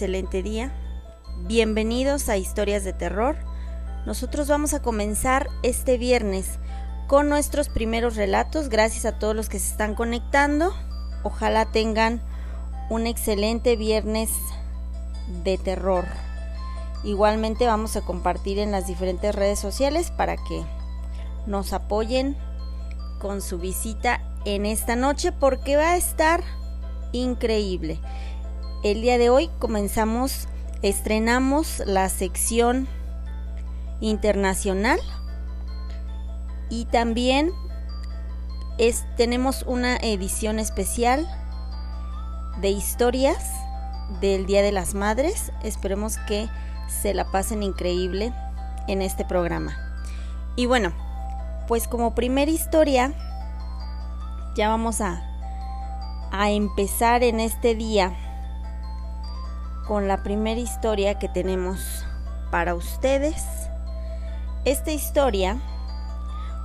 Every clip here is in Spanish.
excelente día. Bienvenidos a Historias de Terror. Nosotros vamos a comenzar este viernes con nuestros primeros relatos. Gracias a todos los que se están conectando. Ojalá tengan un excelente viernes de terror. Igualmente vamos a compartir en las diferentes redes sociales para que nos apoyen con su visita en esta noche porque va a estar increíble. El día de hoy comenzamos, estrenamos la sección internacional y también es, tenemos una edición especial de historias del Día de las Madres. Esperemos que se la pasen increíble en este programa. Y bueno, pues como primera historia, ya vamos a, a empezar en este día con la primera historia que tenemos para ustedes. Esta historia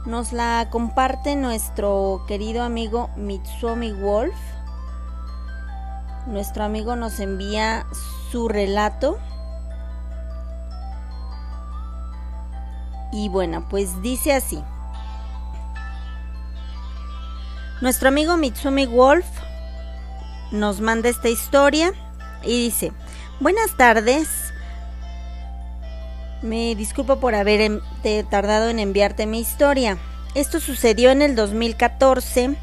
nos la comparte nuestro querido amigo Mitsuomi Wolf. Nuestro amigo nos envía su relato. Y bueno, pues dice así. Nuestro amigo Mitsumi Wolf nos manda esta historia y dice, Buenas tardes. Me disculpo por haber tardado en enviarte mi historia. Esto sucedió en el 2014,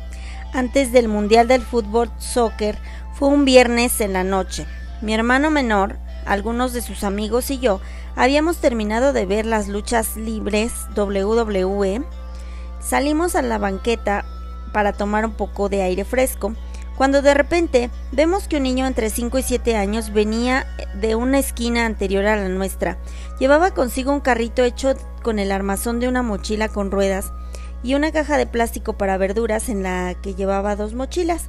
antes del Mundial del Fútbol Soccer. Fue un viernes en la noche. Mi hermano menor, algunos de sus amigos y yo habíamos terminado de ver las luchas libres WWE. Salimos a la banqueta para tomar un poco de aire fresco cuando de repente vemos que un niño entre 5 y 7 años venía de una esquina anterior a la nuestra. Llevaba consigo un carrito hecho con el armazón de una mochila con ruedas y una caja de plástico para verduras en la que llevaba dos mochilas.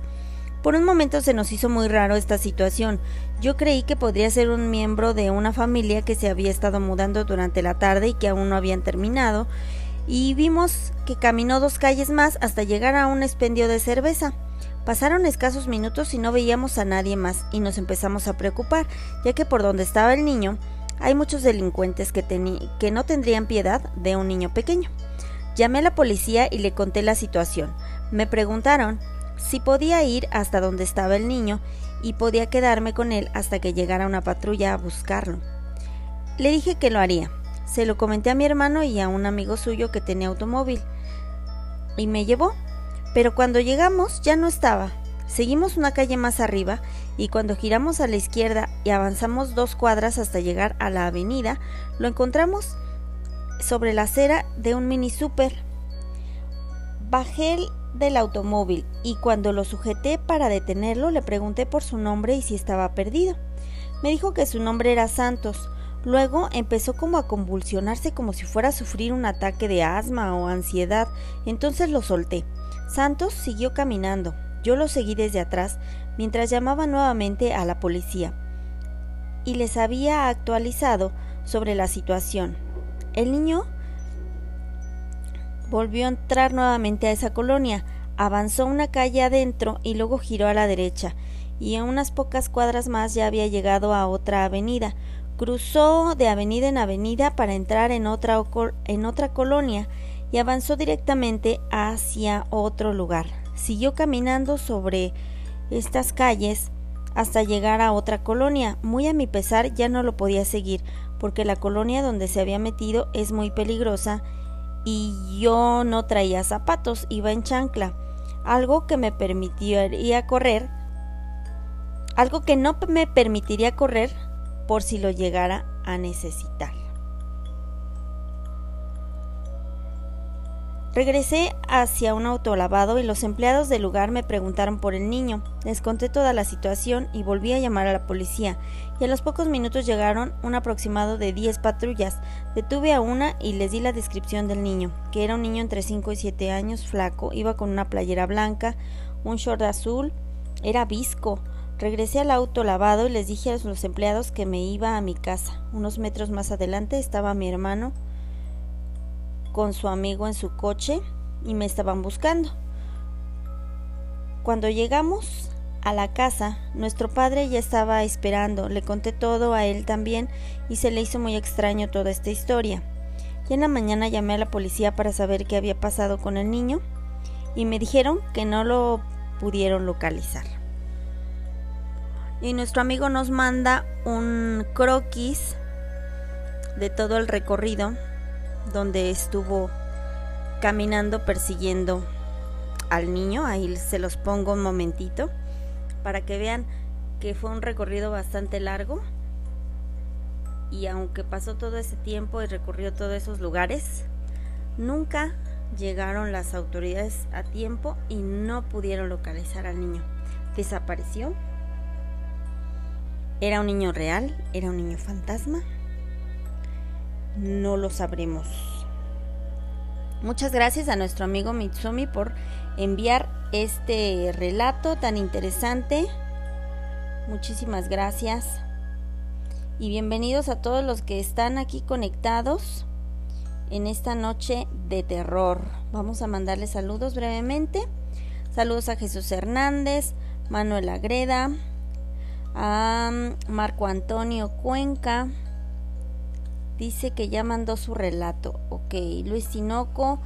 Por un momento se nos hizo muy raro esta situación. Yo creí que podría ser un miembro de una familia que se había estado mudando durante la tarde y que aún no habían terminado, y vimos que caminó dos calles más hasta llegar a un expendio de cerveza. Pasaron escasos minutos y no veíamos a nadie más y nos empezamos a preocupar, ya que por donde estaba el niño hay muchos delincuentes que, que no tendrían piedad de un niño pequeño. Llamé a la policía y le conté la situación. Me preguntaron si podía ir hasta donde estaba el niño y podía quedarme con él hasta que llegara una patrulla a buscarlo. Le dije que lo haría. Se lo comenté a mi hermano y a un amigo suyo que tenía automóvil. Y me llevó pero cuando llegamos ya no estaba. Seguimos una calle más arriba y cuando giramos a la izquierda y avanzamos dos cuadras hasta llegar a la avenida, lo encontramos sobre la acera de un mini super. Bajé del automóvil y cuando lo sujeté para detenerlo le pregunté por su nombre y si estaba perdido. Me dijo que su nombre era Santos. Luego empezó como a convulsionarse como si fuera a sufrir un ataque de asma o ansiedad. Entonces lo solté. Santos siguió caminando. Yo lo seguí desde atrás mientras llamaba nuevamente a la policía y les había actualizado sobre la situación. El niño volvió a entrar nuevamente a esa colonia, avanzó una calle adentro y luego giró a la derecha, y a unas pocas cuadras más ya había llegado a otra avenida. Cruzó de avenida en avenida para entrar en otra, en otra colonia y avanzó directamente hacia otro lugar. Siguió caminando sobre estas calles hasta llegar a otra colonia. Muy a mi pesar ya no lo podía seguir, porque la colonia donde se había metido es muy peligrosa y yo no traía zapatos, iba en chancla, algo que me permitiría correr, algo que no me permitiría correr por si lo llegara a necesitar. Regresé hacia un autolavado y los empleados del lugar me preguntaron por el niño. Les conté toda la situación y volví a llamar a la policía. Y a los pocos minutos llegaron un aproximado de 10 patrullas. Detuve a una y les di la descripción del niño, que era un niño entre 5 y 7 años, flaco, iba con una playera blanca, un short azul, era visco. Regresé al auto lavado y les dije a los empleados que me iba a mi casa. Unos metros más adelante estaba mi hermano con su amigo en su coche y me estaban buscando. Cuando llegamos a la casa, nuestro padre ya estaba esperando, le conté todo a él también y se le hizo muy extraño toda esta historia. Y en la mañana llamé a la policía para saber qué había pasado con el niño y me dijeron que no lo pudieron localizar. Y nuestro amigo nos manda un croquis de todo el recorrido donde estuvo caminando persiguiendo al niño. Ahí se los pongo un momentito para que vean que fue un recorrido bastante largo. Y aunque pasó todo ese tiempo y recorrió todos esos lugares, nunca llegaron las autoridades a tiempo y no pudieron localizar al niño. Desapareció. ¿Era un niño real? ¿Era un niño fantasma? No lo sabremos. Muchas gracias a nuestro amigo Mitsumi por enviar este relato tan interesante. Muchísimas gracias. Y bienvenidos a todos los que están aquí conectados en esta noche de terror. Vamos a mandarles saludos brevemente. Saludos a Jesús Hernández, Manuel Agreda, a Marco Antonio Cuenca. Dice que ya mandó su relato. Ok, Luis Sinoco,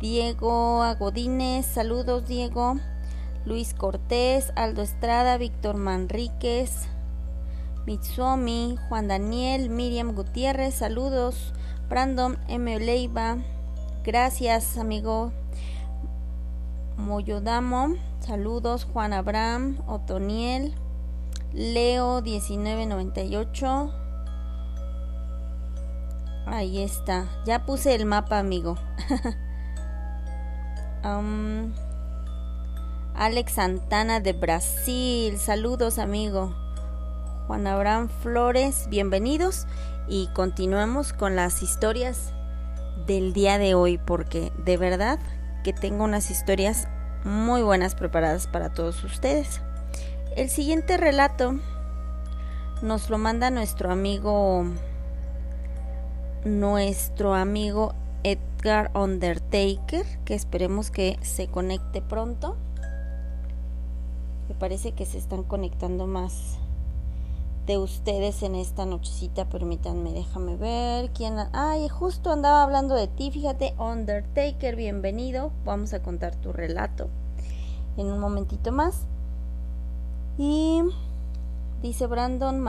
Diego Agodínez, saludos Diego. Luis Cortés, Aldo Estrada, Víctor Manríquez, Mitsuomi, Juan Daniel, Miriam Gutiérrez, saludos. Brandon M. Leiva, gracias amigo. Moyodamo, saludos. Juan Abraham, Otoniel, Leo 1998. Ahí está. Ya puse el mapa, amigo. Alex Santana de Brasil. Saludos, amigo. Juan Abraham Flores, bienvenidos y continuemos con las historias del día de hoy porque de verdad que tengo unas historias muy buenas preparadas para todos ustedes. El siguiente relato nos lo manda nuestro amigo nuestro amigo Edgar Undertaker, que esperemos que se conecte pronto. Me parece que se están conectando más de ustedes en esta nochecita. Permítanme, déjame ver quién. Ay, justo andaba hablando de ti. Fíjate, Undertaker, bienvenido. Vamos a contar tu relato en un momentito más. Y dice Brandon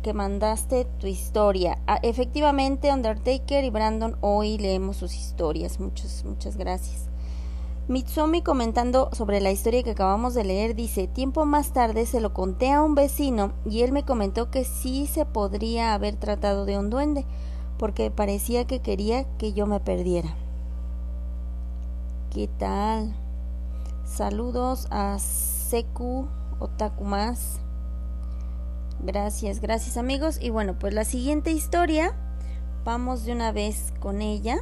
que mandaste tu historia. Ah, efectivamente, Undertaker y Brandon hoy leemos sus historias. Muchas, muchas gracias. Mitsumi comentando sobre la historia que acabamos de leer dice, tiempo más tarde se lo conté a un vecino y él me comentó que sí se podría haber tratado de un duende, porque parecía que quería que yo me perdiera. ¿Qué tal? Saludos a Seku Otaku más. Gracias, gracias amigos. Y bueno, pues la siguiente historia, vamos de una vez con ella.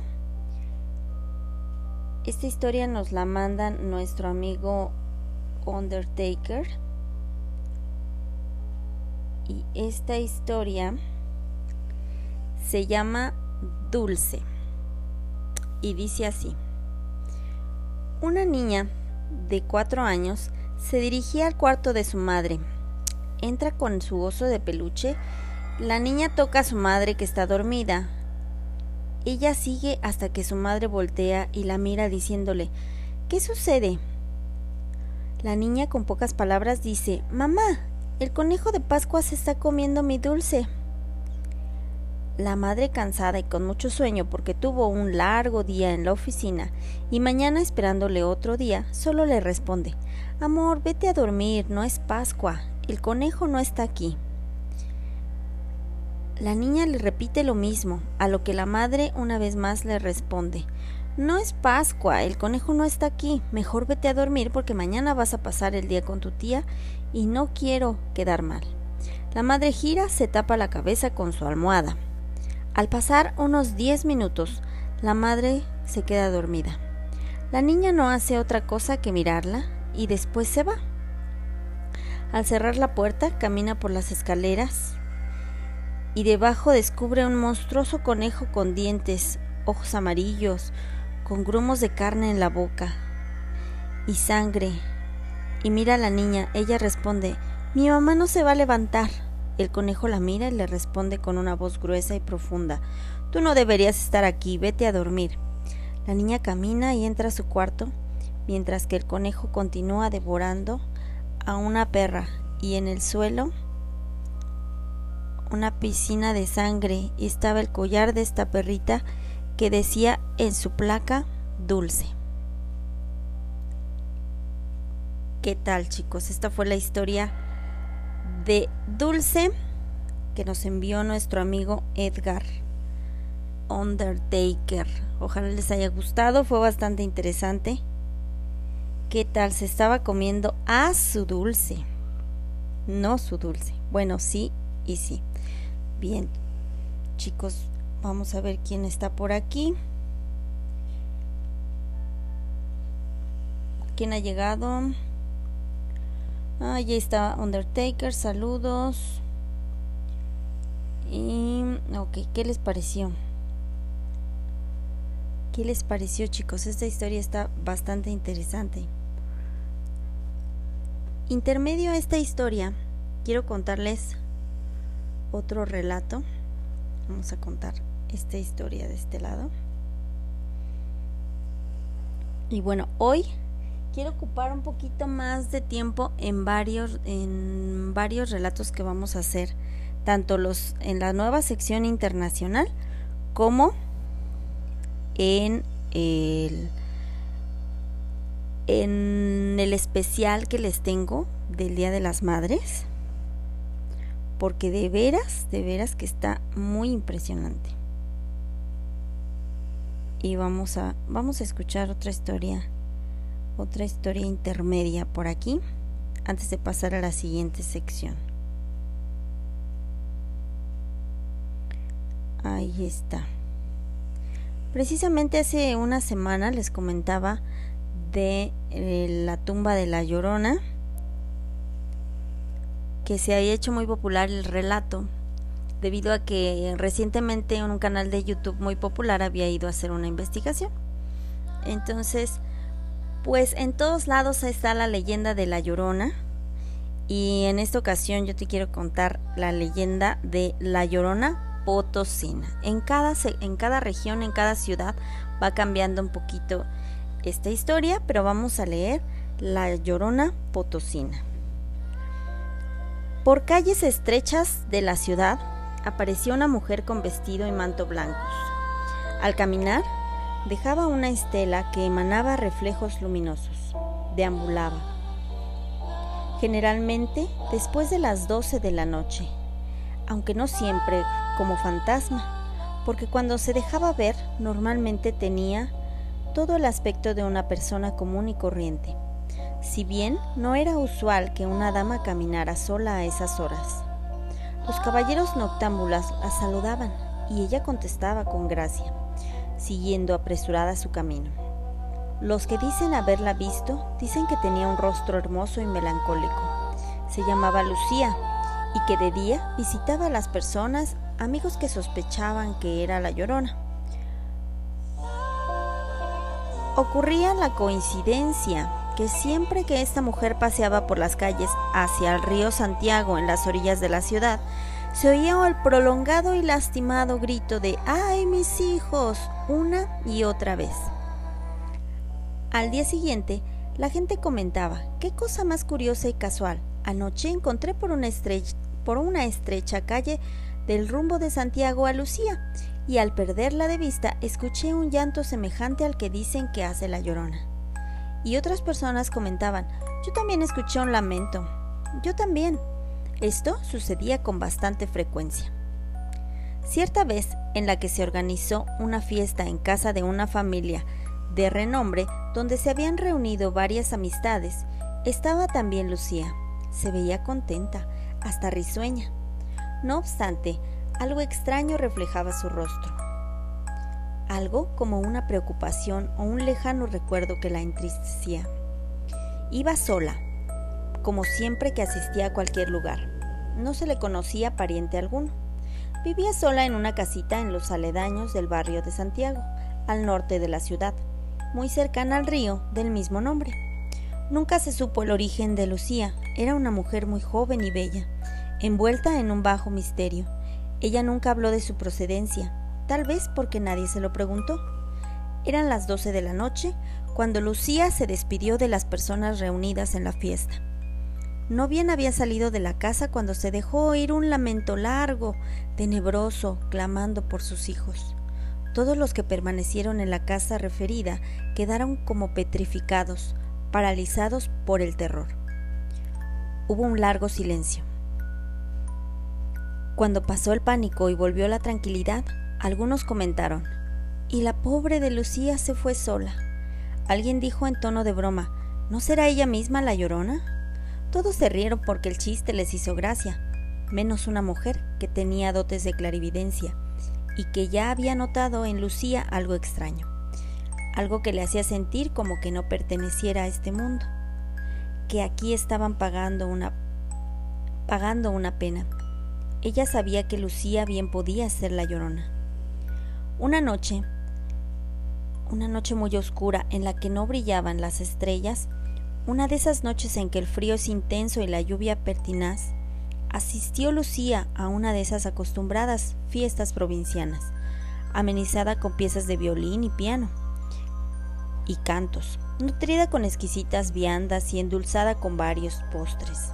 Esta historia nos la manda nuestro amigo Undertaker. Y esta historia se llama Dulce. Y dice así. Una niña de cuatro años se dirigía al cuarto de su madre. Entra con su oso de peluche. La niña toca a su madre que está dormida. Ella sigue hasta que su madre voltea y la mira diciéndole ¿Qué sucede? La niña con pocas palabras dice Mamá, el conejo de Pascua se está comiendo mi dulce. La madre cansada y con mucho sueño porque tuvo un largo día en la oficina y mañana esperándole otro día, solo le responde Amor, vete a dormir, no es Pascua, el conejo no está aquí. La niña le repite lo mismo, a lo que la madre una vez más le responde No es Pascua, el conejo no está aquí, mejor vete a dormir porque mañana vas a pasar el día con tu tía y no quiero quedar mal. La madre gira, se tapa la cabeza con su almohada. Al pasar unos diez minutos, la madre se queda dormida. La niña no hace otra cosa que mirarla y después se va. Al cerrar la puerta, camina por las escaleras y debajo descubre un monstruoso conejo con dientes, ojos amarillos, con grumos de carne en la boca y sangre y mira a la niña. Ella responde, mi mamá no se va a levantar. El conejo la mira y le responde con una voz gruesa y profunda, Tú no deberías estar aquí, vete a dormir. La niña camina y entra a su cuarto, mientras que el conejo continúa devorando a una perra y en el suelo una piscina de sangre estaba el collar de esta perrita que decía en su placa dulce. ¿Qué tal chicos? Esta fue la historia de Dulce que nos envió nuestro amigo Edgar Undertaker. Ojalá les haya gustado, fue bastante interesante. ¿Qué tal? Se estaba comiendo a su dulce. No su dulce. Bueno, sí y sí. Bien, chicos, vamos a ver quién está por aquí. ¿Quién ha llegado? Ah, ya está Undertaker, saludos. Y, ok, ¿qué les pareció? ¿Qué les pareció chicos? Esta historia está bastante interesante. Intermedio a esta historia, quiero contarles otro relato. Vamos a contar esta historia de este lado. Y bueno, hoy quiero ocupar un poquito más de tiempo en varios, en varios relatos que vamos a hacer, tanto los en la nueva sección internacional como en el, en el especial que les tengo del Día de las Madres, porque de veras, de veras que está muy impresionante. Y vamos a, vamos a escuchar otra historia otra historia intermedia por aquí antes de pasar a la siguiente sección. Ahí está. Precisamente hace una semana les comentaba de eh, la tumba de la Llorona, que se había hecho muy popular el relato, debido a que recientemente en un canal de YouTube muy popular había ido a hacer una investigación. Entonces, pues en todos lados está la leyenda de la Llorona. Y en esta ocasión yo te quiero contar la leyenda de la Llorona Potosina. En cada, en cada región, en cada ciudad va cambiando un poquito esta historia, pero vamos a leer la Llorona Potosina. Por calles estrechas de la ciudad apareció una mujer con vestido y manto blancos. Al caminar, Dejaba una estela que emanaba reflejos luminosos. Deambulaba. Generalmente después de las 12 de la noche, aunque no siempre como fantasma, porque cuando se dejaba ver normalmente tenía todo el aspecto de una persona común y corriente, si bien no era usual que una dama caminara sola a esas horas. Los caballeros noctámbulas la saludaban y ella contestaba con gracia siguiendo apresurada su camino. Los que dicen haberla visto dicen que tenía un rostro hermoso y melancólico. Se llamaba Lucía y que de día visitaba a las personas, amigos que sospechaban que era la llorona. Ocurría la coincidencia que siempre que esta mujer paseaba por las calles hacia el río Santiago en las orillas de la ciudad, se oía el prolongado y lastimado grito de ¡Ay, mis hijos! una y otra vez. Al día siguiente, la gente comentaba, qué cosa más curiosa y casual. Anoche encontré por una, estrecha, por una estrecha calle del rumbo de Santiago a Lucía, y al perderla de vista escuché un llanto semejante al que dicen que hace la llorona. Y otras personas comentaban, yo también escuché un lamento. Yo también. Esto sucedía con bastante frecuencia. Cierta vez en la que se organizó una fiesta en casa de una familia de renombre donde se habían reunido varias amistades, estaba también Lucía. Se veía contenta, hasta risueña. No obstante, algo extraño reflejaba su rostro. Algo como una preocupación o un lejano recuerdo que la entristecía. Iba sola, como siempre que asistía a cualquier lugar. No se le conocía pariente alguno. Vivía sola en una casita en los aledaños del barrio de Santiago, al norte de la ciudad, muy cercana al río del mismo nombre. Nunca se supo el origen de Lucía. Era una mujer muy joven y bella, envuelta en un bajo misterio. Ella nunca habló de su procedencia, tal vez porque nadie se lo preguntó. Eran las doce de la noche cuando Lucía se despidió de las personas reunidas en la fiesta. No bien había salido de la casa cuando se dejó oír un lamento largo, tenebroso, clamando por sus hijos. Todos los que permanecieron en la casa referida quedaron como petrificados, paralizados por el terror. Hubo un largo silencio. Cuando pasó el pánico y volvió la tranquilidad, algunos comentaron, y la pobre de Lucía se fue sola. Alguien dijo en tono de broma, ¿no será ella misma la llorona? Todos se rieron porque el chiste les hizo gracia, menos una mujer que tenía dotes de clarividencia y que ya había notado en Lucía algo extraño, algo que le hacía sentir como que no perteneciera a este mundo, que aquí estaban pagando una pagando una pena. Ella sabía que Lucía bien podía ser la llorona. Una noche, una noche muy oscura en la que no brillaban las estrellas, una de esas noches en que el frío es intenso y la lluvia pertinaz, asistió Lucía a una de esas acostumbradas fiestas provincianas, amenizada con piezas de violín y piano y cantos, nutrida con exquisitas viandas y endulzada con varios postres.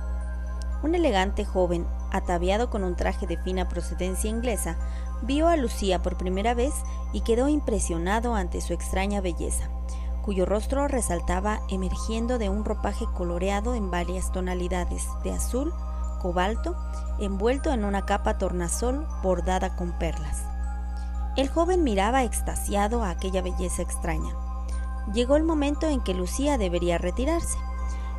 Un elegante joven, ataviado con un traje de fina procedencia inglesa, vio a Lucía por primera vez y quedó impresionado ante su extraña belleza, cuyo rostro resaltaba emergiendo de un ropaje coloreado en varias tonalidades de azul, cobalto, envuelto en una capa tornasol bordada con perlas. El joven miraba extasiado a aquella belleza extraña. Llegó el momento en que Lucía debería retirarse.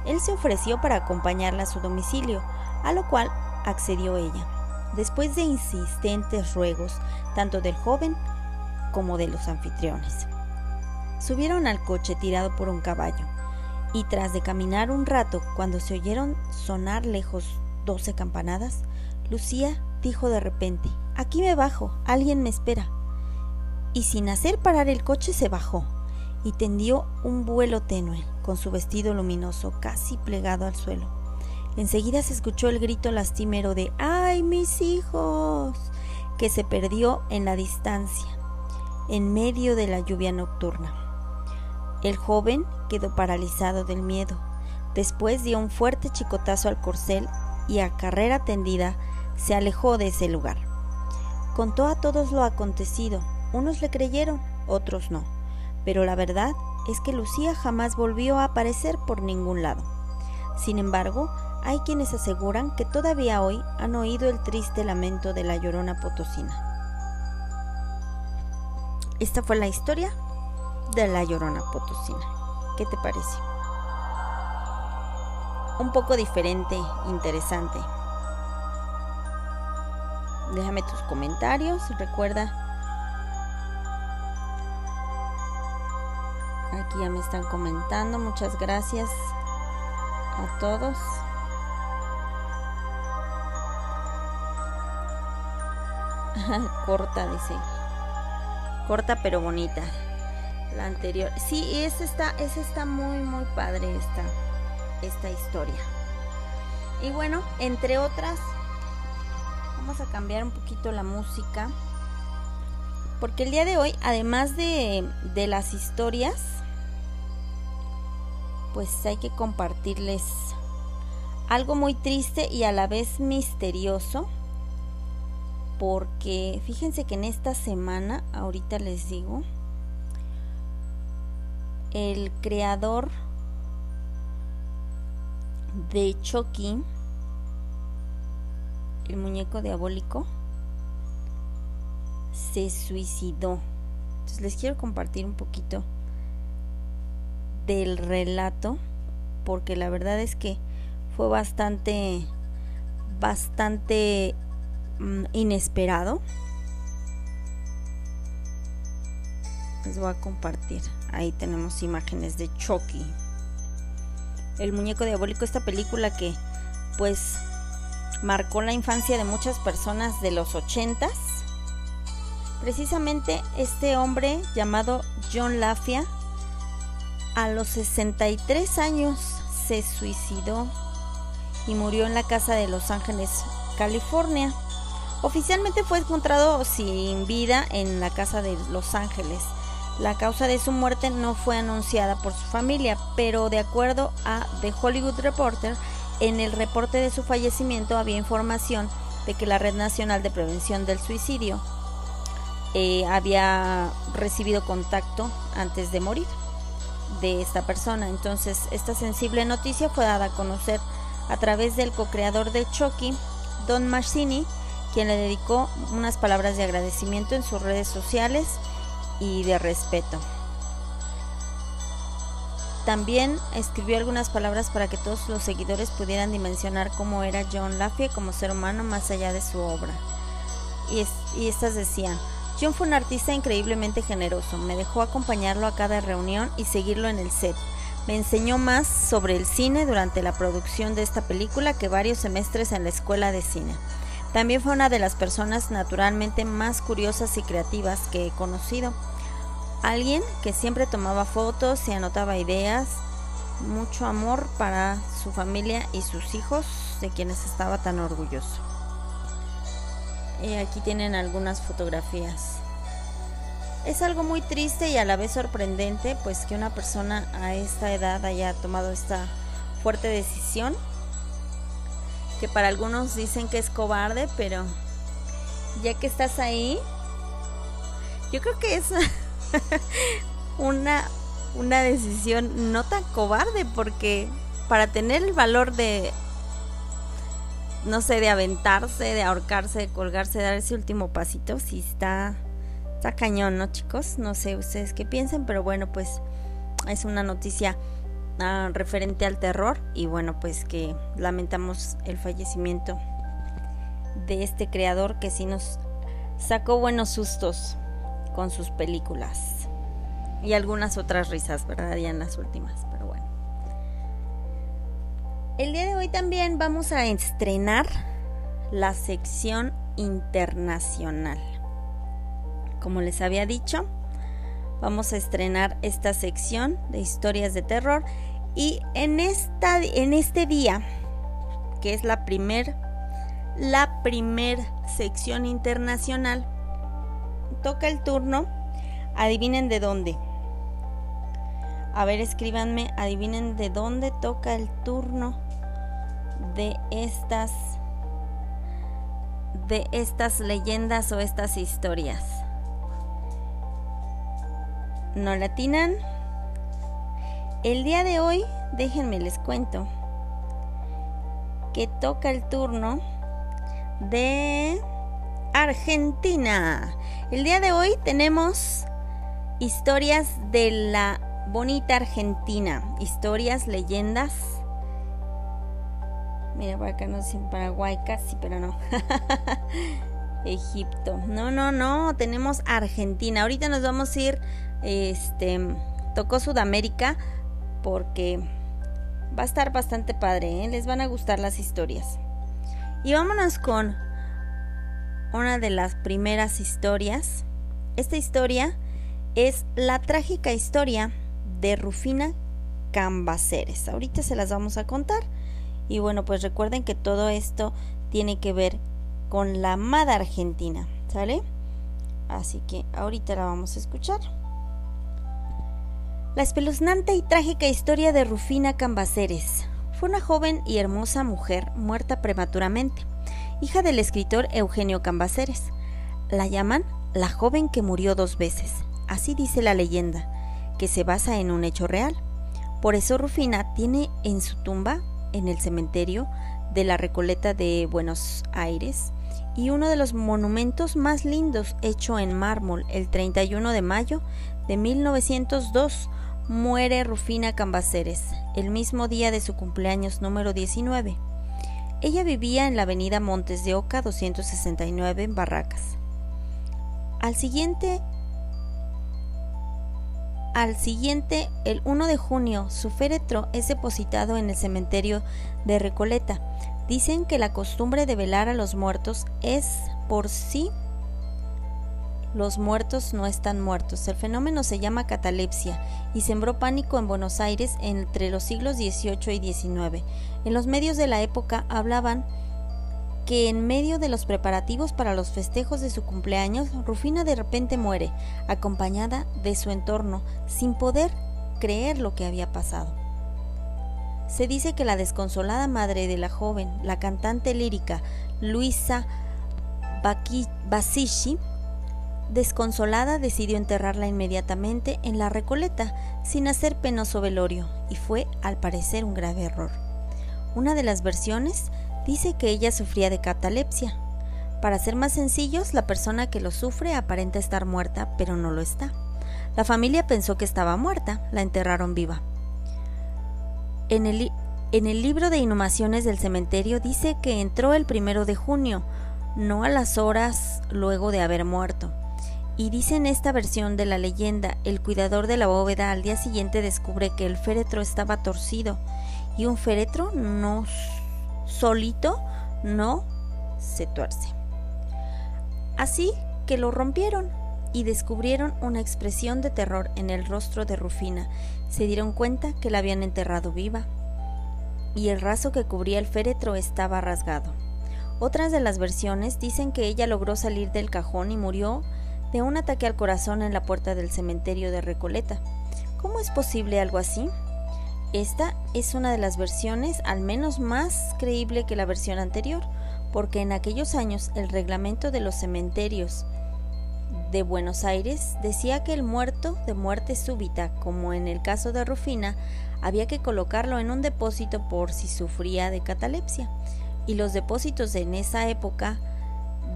Él se ofreció para acompañarla a su domicilio, a lo cual accedió ella después de insistentes ruegos tanto del joven como de los anfitriones. Subieron al coche tirado por un caballo, y tras de caminar un rato, cuando se oyeron sonar lejos doce campanadas, Lucía dijo de repente, Aquí me bajo, alguien me espera. Y sin hacer parar el coche se bajó y tendió un vuelo tenue, con su vestido luminoso casi plegado al suelo. Enseguida se escuchó el grito lastimero de ¡Ay, mis hijos! que se perdió en la distancia, en medio de la lluvia nocturna. El joven quedó paralizado del miedo. Después dio un fuerte chicotazo al corcel y a carrera tendida se alejó de ese lugar. Contó a todos lo acontecido. Unos le creyeron, otros no. Pero la verdad es que Lucía jamás volvió a aparecer por ningún lado. Sin embargo, hay quienes aseguran que todavía hoy han oído el triste lamento de la llorona potosina. Esta fue la historia de la llorona potosina. ¿Qué te parece? Un poco diferente, interesante. Déjame tus comentarios. Recuerda. Aquí ya me están comentando. Muchas gracias a todos. corta, dice. Corta pero bonita. La anterior. Sí, esa está, esa está muy, muy padre esta, esta historia. Y bueno, entre otras, vamos a cambiar un poquito la música. Porque el día de hoy, además de, de las historias, pues hay que compartirles algo muy triste y a la vez misterioso porque fíjense que en esta semana, ahorita les digo, el creador de Chucky, el muñeco diabólico, se suicidó. Entonces les quiero compartir un poquito del relato, porque la verdad es que fue bastante, bastante inesperado. Les voy a compartir. Ahí tenemos imágenes de Chucky. El muñeco diabólico, esta película que pues marcó la infancia de muchas personas de los ochentas. Precisamente este hombre llamado John Lafia a los 63 años se suicidó y murió en la casa de Los Ángeles, California. Oficialmente fue encontrado sin vida en la casa de Los Ángeles. La causa de su muerte no fue anunciada por su familia, pero de acuerdo a The Hollywood Reporter, en el reporte de su fallecimiento había información de que la Red Nacional de Prevención del Suicidio eh, había recibido contacto antes de morir de esta persona. Entonces, esta sensible noticia fue dada a conocer a través del co-creador de Chucky, Don Marcini, quien le dedicó unas palabras de agradecimiento en sus redes sociales y de respeto. También escribió algunas palabras para que todos los seguidores pudieran dimensionar cómo era John Laffey como ser humano más allá de su obra. Y, y estas decían, John fue un artista increíblemente generoso, me dejó acompañarlo a cada reunión y seguirlo en el set. Me enseñó más sobre el cine durante la producción de esta película que varios semestres en la escuela de cine. También fue una de las personas naturalmente más curiosas y creativas que he conocido. Alguien que siempre tomaba fotos y anotaba ideas. Mucho amor para su familia y sus hijos, de quienes estaba tan orgulloso. Y aquí tienen algunas fotografías. Es algo muy triste y a la vez sorprendente, pues que una persona a esta edad haya tomado esta fuerte decisión, que para algunos dicen que es cobarde, pero ya que estás ahí, yo creo que es una, una decisión no tan cobarde, porque para tener el valor de no sé, de aventarse, de ahorcarse, de colgarse, de dar ese último pasito, sí está, está cañón, ¿no, chicos? No sé ustedes qué piensen, pero bueno, pues es una noticia ah, referente al terror y bueno, pues que lamentamos el fallecimiento de este creador que sí nos sacó buenos sustos con sus películas y algunas otras risas, ¿verdad? Ya en las últimas. El día de hoy también vamos a estrenar la sección internacional. Como les había dicho, vamos a estrenar esta sección de historias de terror y en esta en este día, que es la primer la primer sección internacional, toca el turno. Adivinen de dónde. A ver, escríbanme, adivinen de dónde toca el turno de estas de estas leyendas o estas historias. ¿No latinan? El día de hoy, déjenme les cuento que toca el turno de Argentina. El día de hoy tenemos historias de la bonita Argentina, historias, leyendas Mira, por acá no en Paraguay casi, pero no. Egipto. No, no, no. Tenemos Argentina. Ahorita nos vamos a ir. Este. Tocó Sudamérica. Porque va a estar bastante padre. ¿eh? Les van a gustar las historias. Y vámonos con una de las primeras historias. Esta historia es la trágica historia de Rufina Cambaceres. Ahorita se las vamos a contar. Y bueno, pues recuerden que todo esto tiene que ver con la amada Argentina, ¿sale? Así que ahorita la vamos a escuchar. La espeluznante y trágica historia de Rufina Cambaceres. Fue una joven y hermosa mujer muerta prematuramente, hija del escritor Eugenio Cambaceres. La llaman la joven que murió dos veces, así dice la leyenda, que se basa en un hecho real. Por eso Rufina tiene en su tumba en el cementerio de la Recoleta de Buenos Aires y uno de los monumentos más lindos hecho en mármol el 31 de mayo de 1902 muere Rufina Cambaceres el mismo día de su cumpleaños número 19. Ella vivía en la avenida Montes de Oca 269 en Barracas. Al siguiente al siguiente, el 1 de junio, su féretro es depositado en el cementerio de Recoleta. Dicen que la costumbre de velar a los muertos es por sí los muertos no están muertos. El fenómeno se llama catalepsia y sembró pánico en Buenos Aires entre los siglos XVIII y XIX. En los medios de la época hablaban que en medio de los preparativos para los festejos de su cumpleaños, Rufina de repente muere, acompañada de su entorno, sin poder creer lo que había pasado. Se dice que la desconsolada madre de la joven, la cantante lírica Luisa Basici, desconsolada decidió enterrarla inmediatamente en la Recoleta, sin hacer penoso velorio, y fue al parecer un grave error. Una de las versiones dice que ella sufría de catalepsia. Para ser más sencillos, la persona que lo sufre aparenta estar muerta, pero no lo está. La familia pensó que estaba muerta, la enterraron viva. En el, en el libro de inhumaciones del cementerio dice que entró el primero de junio, no a las horas luego de haber muerto. Y dice en esta versión de la leyenda, el cuidador de la bóveda al día siguiente descubre que el féretro estaba torcido y un féretro no solito no se tuerce. Así que lo rompieron y descubrieron una expresión de terror en el rostro de Rufina. Se dieron cuenta que la habían enterrado viva y el raso que cubría el féretro estaba rasgado. Otras de las versiones dicen que ella logró salir del cajón y murió de un ataque al corazón en la puerta del cementerio de Recoleta. ¿Cómo es posible algo así? Esta es una de las versiones al menos más creíble que la versión anterior, porque en aquellos años el reglamento de los cementerios de Buenos Aires decía que el muerto de muerte súbita, como en el caso de Rufina, había que colocarlo en un depósito por si sufría de catalepsia. Y los depósitos en esa época,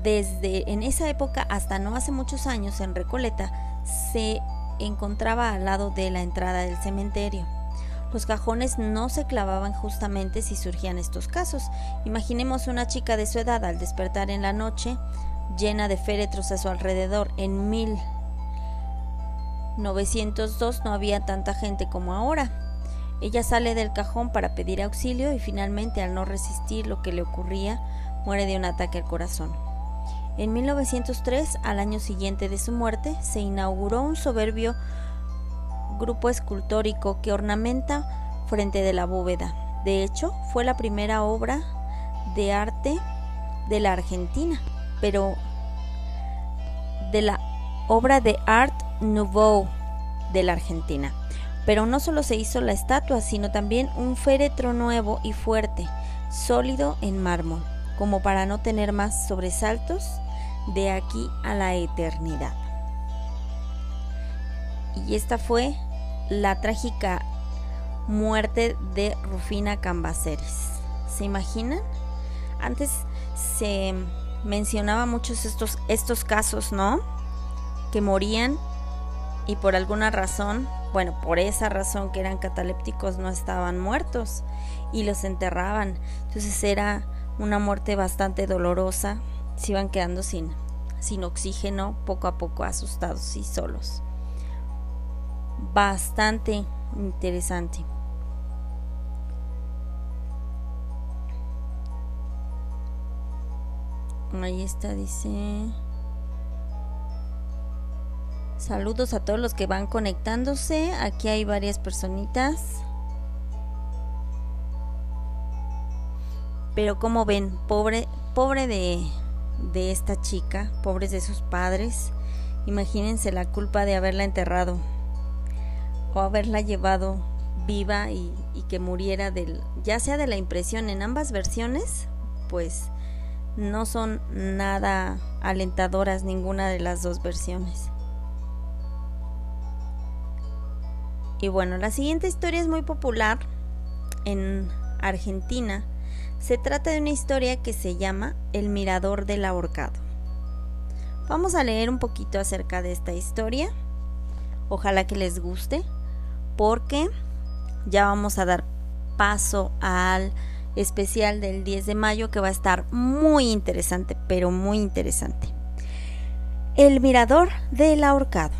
desde en esa época hasta no hace muchos años en Recoleta, se encontraba al lado de la entrada del cementerio. Los cajones no se clavaban justamente si surgían estos casos. Imaginemos una chica de su edad al despertar en la noche, llena de féretros a su alrededor. En 1902 no había tanta gente como ahora. Ella sale del cajón para pedir auxilio y finalmente al no resistir lo que le ocurría, muere de un ataque al corazón. En 1903, al año siguiente de su muerte, se inauguró un soberbio grupo escultórico que ornamenta frente de la bóveda. De hecho, fue la primera obra de arte de la Argentina, pero de la obra de Art Nouveau de la Argentina. Pero no solo se hizo la estatua, sino también un féretro nuevo y fuerte, sólido en mármol, como para no tener más sobresaltos de aquí a la eternidad. Y esta fue la trágica muerte de Rufina Cambaceres. ¿Se imaginan? Antes se mencionaba muchos estos, estos casos, ¿no? Que morían y por alguna razón, bueno, por esa razón que eran catalépticos no estaban muertos y los enterraban. Entonces era una muerte bastante dolorosa. Se iban quedando sin, sin oxígeno, poco a poco asustados y solos bastante interesante. Ahí está, dice. Saludos a todos los que van conectándose. Aquí hay varias personitas. Pero como ven, pobre, pobre de, de esta chica, pobres de sus padres. Imagínense la culpa de haberla enterrado o haberla llevado viva y, que muriera del, ya sea de la impresión en ambas versiones, pues no son nada alentadoras ninguna de las dos versiones. Y bueno, la siguiente historia es muy popular en Argentina. Se trata de una historia que se llama El Mirador del Ahorcado. Vamos a leer un poquito acerca de esta historia. Ojalá que les guste porque ya vamos a dar paso al especial del 10 de mayo que va a estar muy interesante, pero muy interesante. El mirador del ahorcado.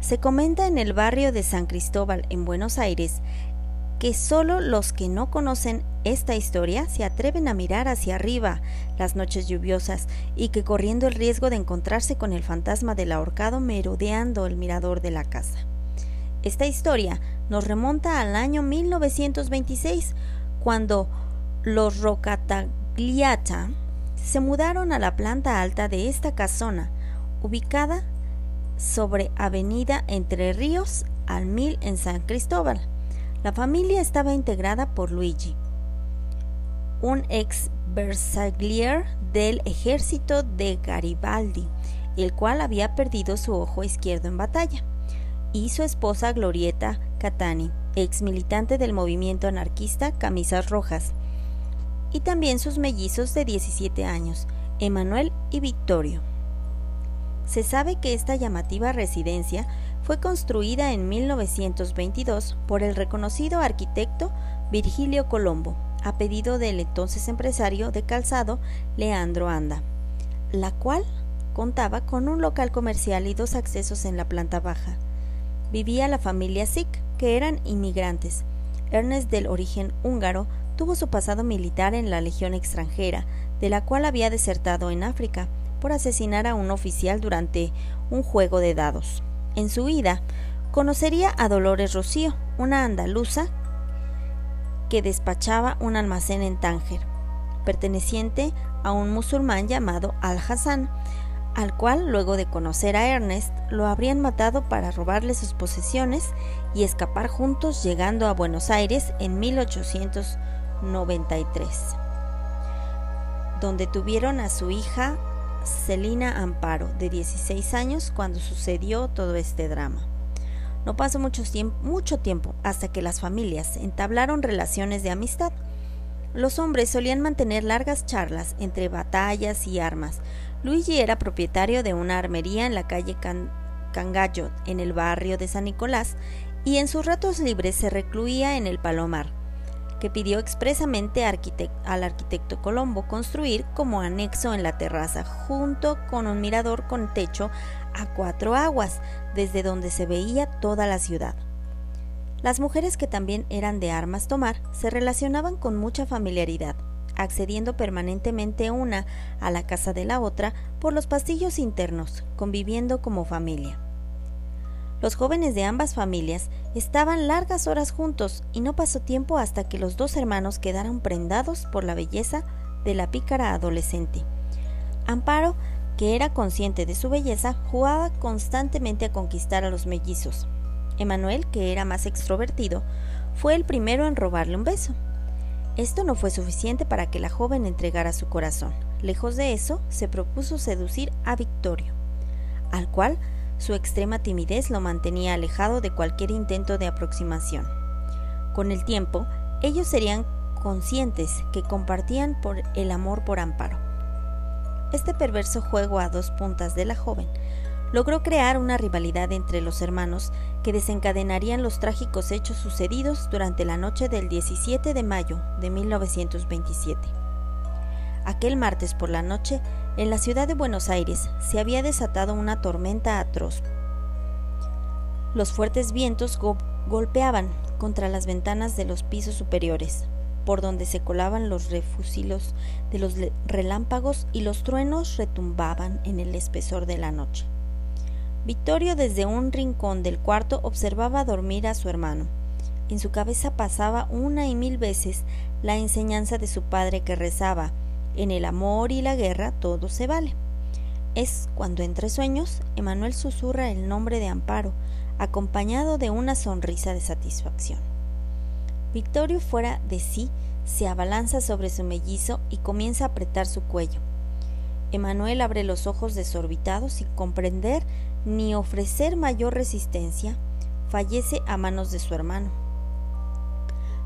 Se comenta en el barrio de San Cristóbal, en Buenos Aires, que solo los que no conocen esta historia se atreven a mirar hacia arriba las noches lluviosas y que corriendo el riesgo de encontrarse con el fantasma del ahorcado merodeando el mirador de la casa. Esta historia nos remonta al año 1926, cuando los Rocatagliata se mudaron a la planta alta de esta casona, ubicada sobre Avenida Entre Ríos al Mil en San Cristóbal. La familia estaba integrada por Luigi, un ex bersaglier del ejército de Garibaldi, el cual había perdido su ojo izquierdo en batalla, y su esposa Glorieta Catani, ex militante del movimiento anarquista Camisas Rojas, y también sus mellizos de 17 años, Emanuel y Victorio. Se sabe que esta llamativa residencia fue construida en 1922 por el reconocido arquitecto Virgilio Colombo, a pedido del entonces empresario de calzado Leandro Anda, la cual contaba con un local comercial y dos accesos en la planta baja. Vivía la familia Sick, que eran inmigrantes. Ernest, del origen húngaro, tuvo su pasado militar en la Legión extranjera, de la cual había desertado en África por asesinar a un oficial durante un juego de dados. En su ida, conocería a Dolores Rocío, una andaluza que despachaba un almacén en Tánger, perteneciente a un musulmán llamado Al-Hassan, al cual, luego de conocer a Ernest, lo habrían matado para robarle sus posesiones y escapar juntos llegando a Buenos Aires en 1893, donde tuvieron a su hija Celina Amparo, de 16 años, cuando sucedió todo este drama. No pasó mucho tiempo, mucho tiempo hasta que las familias entablaron relaciones de amistad. Los hombres solían mantener largas charlas entre batallas y armas. Luigi era propietario de una armería en la calle Cangallo, en el barrio de San Nicolás, y en sus ratos libres se recluía en el Palomar, que pidió expresamente al arquitecto Colombo construir como anexo en la terraza, junto con un mirador con techo a cuatro aguas, desde donde se veía toda la ciudad. Las mujeres que también eran de armas tomar se relacionaban con mucha familiaridad, accediendo permanentemente una a la casa de la otra por los pasillos internos, conviviendo como familia. Los jóvenes de ambas familias estaban largas horas juntos y no pasó tiempo hasta que los dos hermanos quedaron prendados por la belleza de la pícara adolescente. Amparo, que era consciente de su belleza, jugaba constantemente a conquistar a los mellizos. Emanuel, que era más extrovertido, fue el primero en robarle un beso. Esto no fue suficiente para que la joven entregara su corazón. Lejos de eso, se propuso seducir a Victorio, al cual su extrema timidez lo mantenía alejado de cualquier intento de aproximación. Con el tiempo, ellos serían conscientes que compartían por el amor por Amparo. Este perverso juego a dos puntas de la joven logró crear una rivalidad entre los hermanos que desencadenarían los trágicos hechos sucedidos durante la noche del 17 de mayo de 1927. Aquel martes por la noche, en la ciudad de Buenos Aires se había desatado una tormenta atroz. Los fuertes vientos golpeaban contra las ventanas de los pisos superiores, por donde se colaban los refusilos de los relámpagos y los truenos retumbaban en el espesor de la noche. Victorio desde un rincón del cuarto observaba dormir a su hermano. En su cabeza pasaba una y mil veces la enseñanza de su padre que rezaba en el amor y la guerra todo se vale. Es cuando entre sueños Emanuel susurra el nombre de Amparo, acompañado de una sonrisa de satisfacción. Victorio fuera de sí se abalanza sobre su mellizo y comienza a apretar su cuello. Emanuel abre los ojos desorbitados sin comprender ni ofrecer mayor resistencia, fallece a manos de su hermano.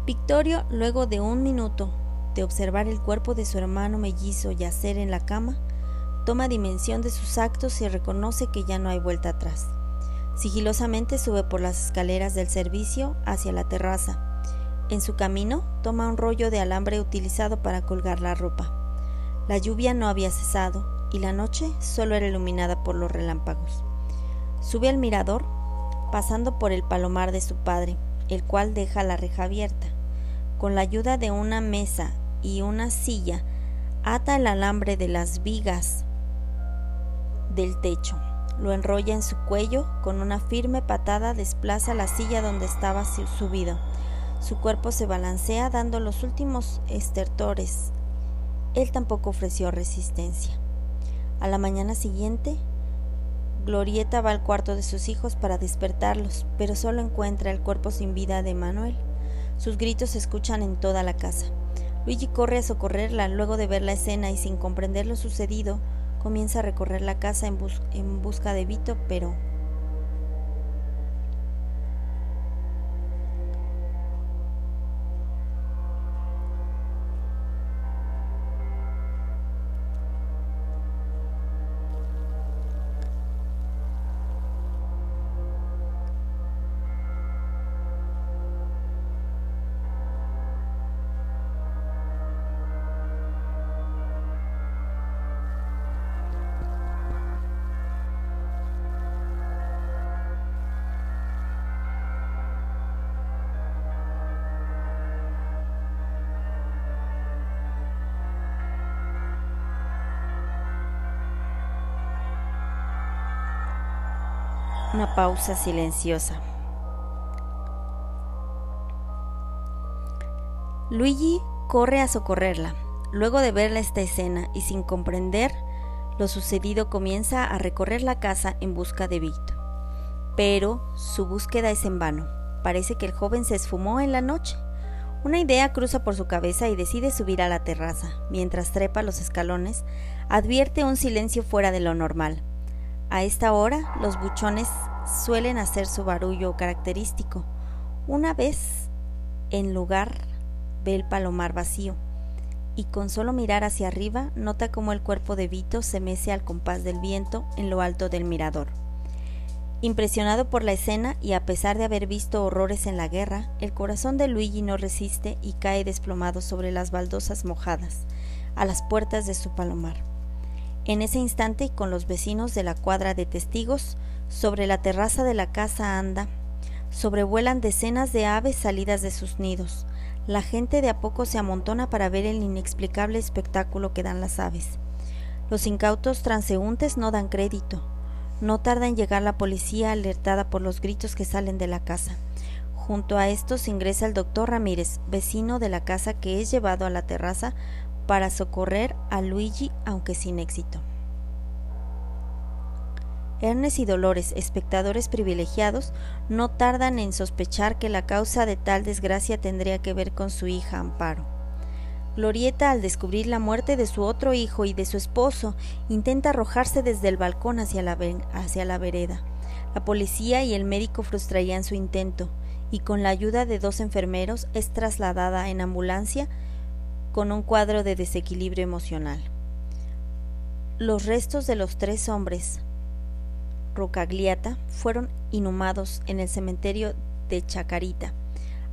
Victorio, luego de un minuto, de observar el cuerpo de su hermano mellizo yacer en la cama, toma dimensión de sus actos y reconoce que ya no hay vuelta atrás. Sigilosamente sube por las escaleras del servicio hacia la terraza. En su camino toma un rollo de alambre utilizado para colgar la ropa. La lluvia no había cesado y la noche solo era iluminada por los relámpagos. Sube al mirador, pasando por el palomar de su padre, el cual deja la reja abierta. Con la ayuda de una mesa y una silla, ata el alambre de las vigas del techo, lo enrolla en su cuello, con una firme patada desplaza la silla donde estaba subido. Su cuerpo se balancea dando los últimos estertores. Él tampoco ofreció resistencia. A la mañana siguiente, Glorieta va al cuarto de sus hijos para despertarlos, pero solo encuentra el cuerpo sin vida de Manuel. Sus gritos se escuchan en toda la casa. Luigi corre a socorrerla. Luego de ver la escena y sin comprender lo sucedido, comienza a recorrer la casa en, en busca de Vito, pero Una pausa silenciosa. Luigi corre a socorrerla. Luego de ver esta escena y sin comprender lo sucedido comienza a recorrer la casa en busca de Vito. Pero su búsqueda es en vano. Parece que el joven se esfumó en la noche. Una idea cruza por su cabeza y decide subir a la terraza. Mientras trepa los escalones, advierte un silencio fuera de lo normal. A esta hora, los buchones suelen hacer su barullo característico. Una vez, en lugar, ve el palomar vacío, y con solo mirar hacia arriba nota cómo el cuerpo de Vito se mece al compás del viento en lo alto del mirador. Impresionado por la escena y a pesar de haber visto horrores en la guerra, el corazón de Luigi no resiste y cae desplomado sobre las baldosas mojadas, a las puertas de su palomar. En ese instante, con los vecinos de la cuadra de testigos, sobre la terraza de la casa anda, sobrevuelan decenas de aves salidas de sus nidos. La gente de a poco se amontona para ver el inexplicable espectáculo que dan las aves. Los incautos transeúntes no dan crédito. No tarda en llegar la policía alertada por los gritos que salen de la casa. Junto a estos ingresa el doctor Ramírez, vecino de la casa que es llevado a la terraza para socorrer a Luigi aunque sin éxito. Ernest y Dolores, espectadores privilegiados, no tardan en sospechar que la causa de tal desgracia tendría que ver con su hija Amparo. Glorieta, al descubrir la muerte de su otro hijo y de su esposo, intenta arrojarse desde el balcón hacia la, hacia la vereda. La policía y el médico frustrarían su intento, y con la ayuda de dos enfermeros es trasladada en ambulancia con un cuadro de desequilibrio emocional. Los restos de los tres hombres, Rocagliata, fueron inhumados en el cementerio de Chacarita.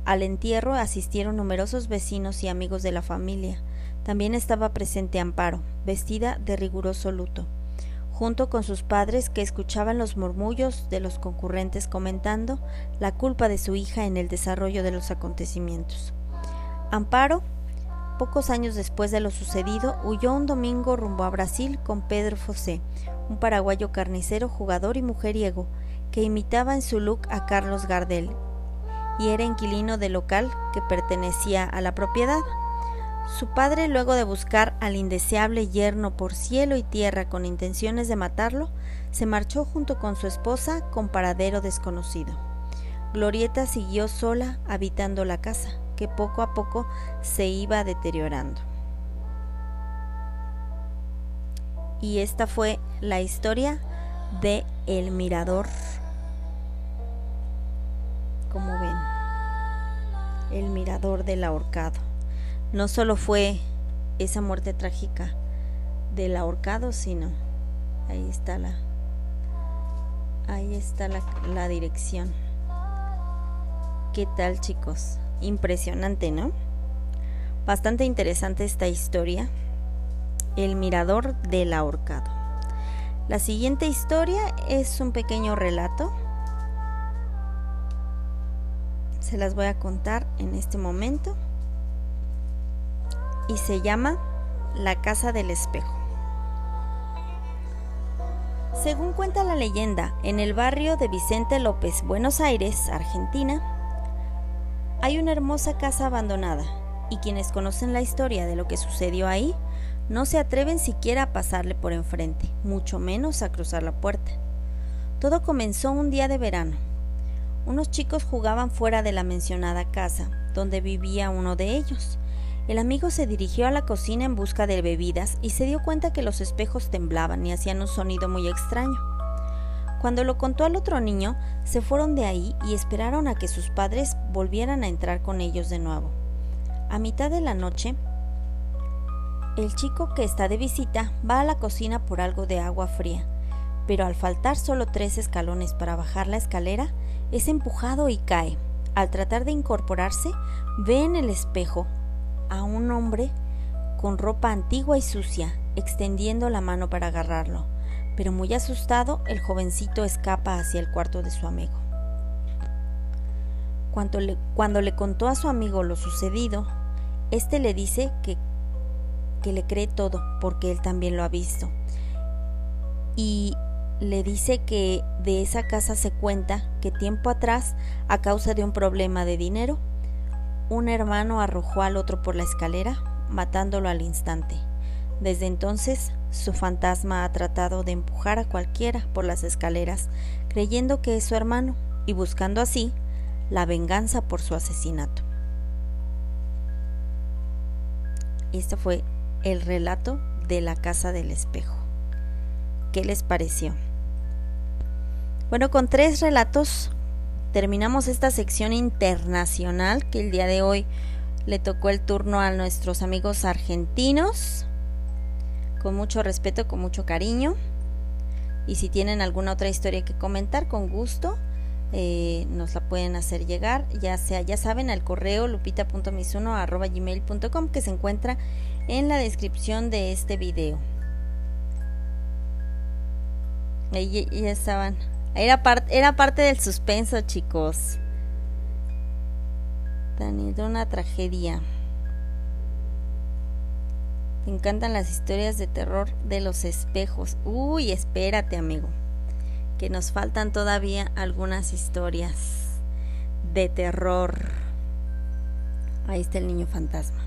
Al entierro asistieron numerosos vecinos y amigos de la familia. También estaba presente Amparo, vestida de riguroso luto, junto con sus padres que escuchaban los murmullos de los concurrentes comentando la culpa de su hija en el desarrollo de los acontecimientos. Amparo Pocos años después de lo sucedido, huyó un domingo rumbo a Brasil con Pedro Fosé, un paraguayo carnicero, jugador y mujeriego, que imitaba en su look a Carlos Gardel, y era inquilino del local que pertenecía a la propiedad. Su padre, luego de buscar al indeseable yerno por cielo y tierra con intenciones de matarlo, se marchó junto con su esposa con paradero desconocido. Glorieta siguió sola habitando la casa que poco a poco se iba deteriorando. Y esta fue la historia de El Mirador. Como ven, el mirador del ahorcado. No solo fue esa muerte trágica del ahorcado, sino ahí está la ahí está la, la dirección. ¿Qué tal chicos? Impresionante, ¿no? Bastante interesante esta historia. El mirador del ahorcado. La siguiente historia es un pequeño relato. Se las voy a contar en este momento. Y se llama La Casa del Espejo. Según cuenta la leyenda, en el barrio de Vicente López, Buenos Aires, Argentina, hay una hermosa casa abandonada y quienes conocen la historia de lo que sucedió ahí no se atreven siquiera a pasarle por enfrente, mucho menos a cruzar la puerta. Todo comenzó un día de verano. Unos chicos jugaban fuera de la mencionada casa, donde vivía uno de ellos. El amigo se dirigió a la cocina en busca de bebidas y se dio cuenta que los espejos temblaban y hacían un sonido muy extraño. Cuando lo contó al otro niño, se fueron de ahí y esperaron a que sus padres volvieran a entrar con ellos de nuevo. A mitad de la noche, el chico que está de visita va a la cocina por algo de agua fría, pero al faltar solo tres escalones para bajar la escalera, es empujado y cae. Al tratar de incorporarse, ve en el espejo a un hombre con ropa antigua y sucia, extendiendo la mano para agarrarlo, pero muy asustado el jovencito escapa hacia el cuarto de su amigo. Cuando le, cuando le contó a su amigo lo sucedido, éste le dice que, que le cree todo porque él también lo ha visto. Y le dice que de esa casa se cuenta que tiempo atrás, a causa de un problema de dinero, un hermano arrojó al otro por la escalera, matándolo al instante. Desde entonces, su fantasma ha tratado de empujar a cualquiera por las escaleras, creyendo que es su hermano y buscando así la venganza por su asesinato. Este fue el relato de la casa del espejo. ¿Qué les pareció? Bueno, con tres relatos terminamos esta sección internacional que el día de hoy le tocó el turno a nuestros amigos argentinos. Con mucho respeto, con mucho cariño. Y si tienen alguna otra historia que comentar, con gusto, eh, nos la pueden hacer llegar. Ya sea, ya saben, al correo lupita.misuno.gmail.com que se encuentra en la descripción de este video. Ahí ya estaban era, era parte del suspenso, chicos. Tenido una tragedia. Te encantan las historias de terror de los espejos. Uy, espérate, amigo. Que nos faltan todavía algunas historias de terror. Ahí está el niño fantasma.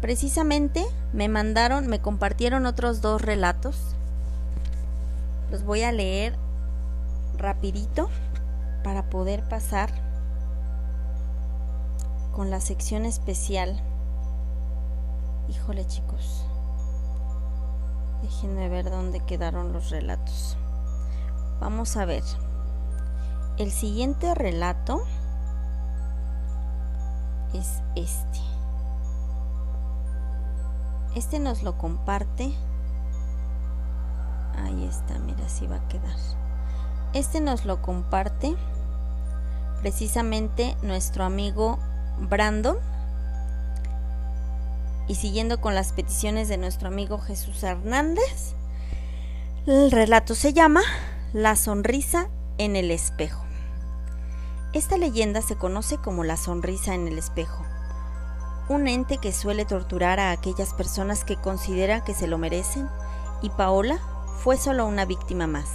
Precisamente me mandaron, me compartieron otros dos relatos los voy a leer rapidito para poder pasar con la sección especial. Híjole chicos, déjenme ver dónde quedaron los relatos. Vamos a ver. El siguiente relato es este. Este nos lo comparte Ahí está, mira, así va a quedar. Este nos lo comparte precisamente nuestro amigo Brandon. Y siguiendo con las peticiones de nuestro amigo Jesús Hernández, el relato se llama La sonrisa en el espejo. Esta leyenda se conoce como la sonrisa en el espejo, un ente que suele torturar a aquellas personas que considera que se lo merecen, y Paola fue solo una víctima más.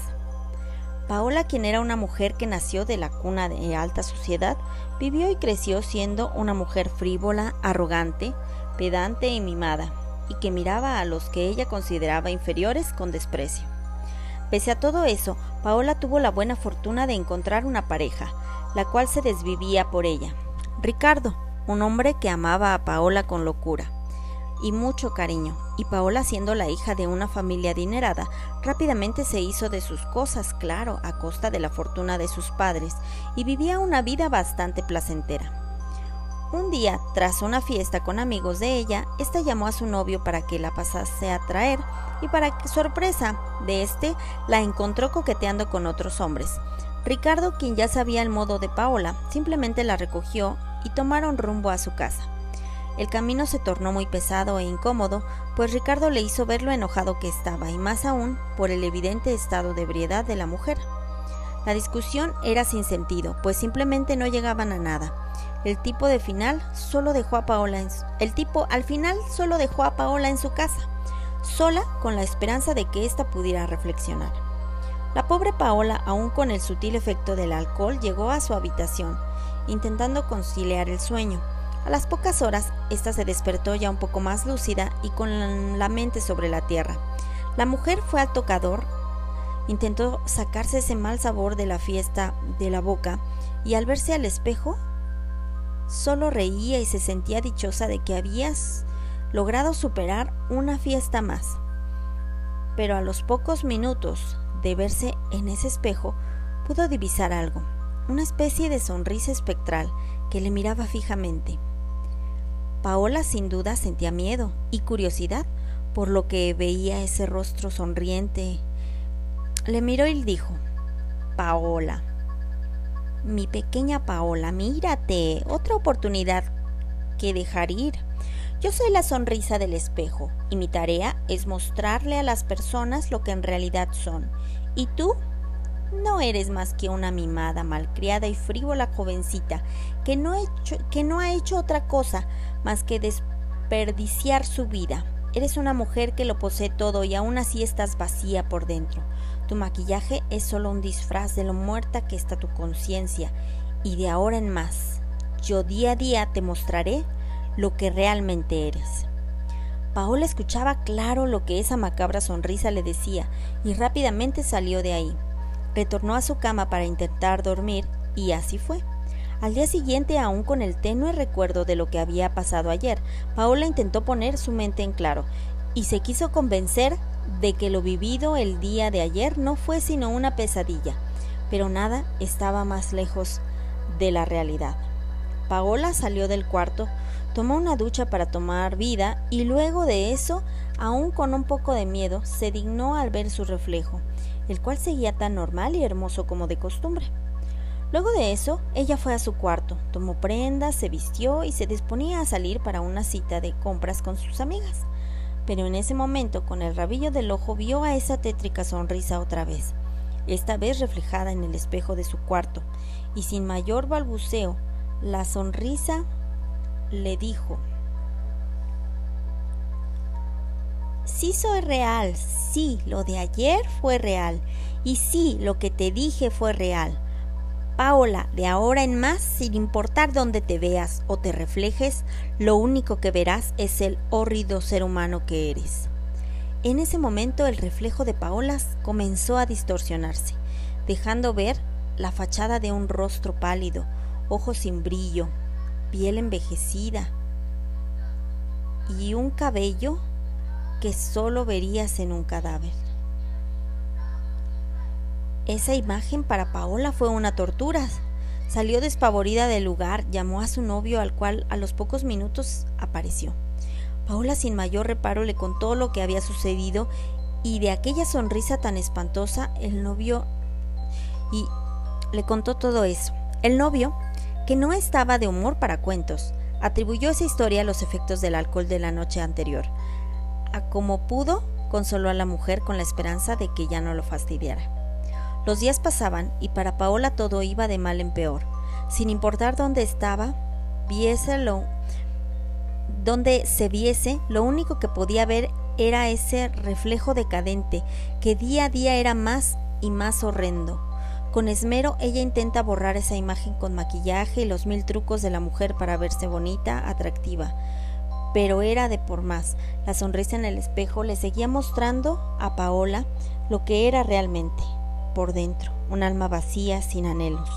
Paola, quien era una mujer que nació de la cuna de alta sociedad, vivió y creció siendo una mujer frívola, arrogante, pedante y mimada, y que miraba a los que ella consideraba inferiores con desprecio. Pese a todo eso, Paola tuvo la buena fortuna de encontrar una pareja, la cual se desvivía por ella. Ricardo, un hombre que amaba a Paola con locura y mucho cariño, y Paola siendo la hija de una familia adinerada, rápidamente se hizo de sus cosas, claro, a costa de la fortuna de sus padres, y vivía una vida bastante placentera. Un día, tras una fiesta con amigos de ella, ésta llamó a su novio para que la pasase a traer, y para sorpresa de este, la encontró coqueteando con otros hombres. Ricardo, quien ya sabía el modo de Paola, simplemente la recogió y tomaron rumbo a su casa. El camino se tornó muy pesado e incómodo, pues Ricardo le hizo ver lo enojado que estaba, y más aún por el evidente estado de ebriedad de la mujer. La discusión era sin sentido, pues simplemente no llegaban a nada. El tipo de final solo dejó a Paola el tipo al final solo dejó a Paola en su casa, sola con la esperanza de que ésta pudiera reflexionar. La pobre Paola, aún con el sutil efecto del alcohol, llegó a su habitación, intentando conciliar el sueño. A las pocas horas, ésta se despertó ya un poco más lúcida y con la mente sobre la tierra. La mujer fue al tocador, intentó sacarse ese mal sabor de la fiesta de la boca y al verse al espejo solo reía y se sentía dichosa de que habías logrado superar una fiesta más. Pero a los pocos minutos de verse en ese espejo, pudo divisar algo, una especie de sonrisa espectral que le miraba fijamente. Paola sin duda sentía miedo y curiosidad por lo que veía ese rostro sonriente. Le miró y dijo, Paola, mi pequeña Paola, mírate, otra oportunidad que dejar ir. Yo soy la sonrisa del espejo y mi tarea es mostrarle a las personas lo que en realidad son. ¿Y tú? No eres más que una mimada, malcriada y frívola jovencita que no, que no ha hecho otra cosa más que desperdiciar su vida. Eres una mujer que lo posee todo y aún así estás vacía por dentro. Tu maquillaje es solo un disfraz de lo muerta que está tu conciencia y de ahora en más, yo día a día te mostraré lo que realmente eres. Paola escuchaba claro lo que esa macabra sonrisa le decía y rápidamente salió de ahí. Retornó a su cama para intentar dormir y así fue. Al día siguiente, aún con el tenue recuerdo de lo que había pasado ayer, Paola intentó poner su mente en claro y se quiso convencer de que lo vivido el día de ayer no fue sino una pesadilla, pero nada estaba más lejos de la realidad. Paola salió del cuarto, tomó una ducha para tomar vida y luego de eso, aún con un poco de miedo, se dignó al ver su reflejo, el cual seguía tan normal y hermoso como de costumbre. Luego de eso, ella fue a su cuarto, tomó prendas, se vistió y se disponía a salir para una cita de compras con sus amigas. Pero en ese momento, con el rabillo del ojo, vio a esa tétrica sonrisa otra vez, esta vez reflejada en el espejo de su cuarto, y sin mayor balbuceo, la sonrisa le dijo, Sí soy real, sí, lo de ayer fue real, y sí, lo que te dije fue real. Paola, de ahora en más, sin importar dónde te veas o te reflejes, lo único que verás es el hórrido ser humano que eres. En ese momento el reflejo de Paola comenzó a distorsionarse, dejando ver la fachada de un rostro pálido, ojos sin brillo, piel envejecida y un cabello que solo verías en un cadáver. Esa imagen para Paola fue una tortura. Salió despavorida del lugar, llamó a su novio al cual a los pocos minutos apareció. Paola sin mayor reparo le contó lo que había sucedido y de aquella sonrisa tan espantosa el novio y le contó todo eso. El novio, que no estaba de humor para cuentos, atribuyó esa historia a los efectos del alcohol de la noche anterior. A como pudo, consoló a la mujer con la esperanza de que ya no lo fastidiara. Los días pasaban y para Paola todo iba de mal en peor. Sin importar dónde estaba, viéselo, donde se viese, lo único que podía ver era ese reflejo decadente que día a día era más y más horrendo. Con esmero ella intenta borrar esa imagen con maquillaje y los mil trucos de la mujer para verse bonita, atractiva. Pero era de por más. La sonrisa en el espejo le seguía mostrando a Paola lo que era realmente por dentro, un alma vacía, sin anhelos.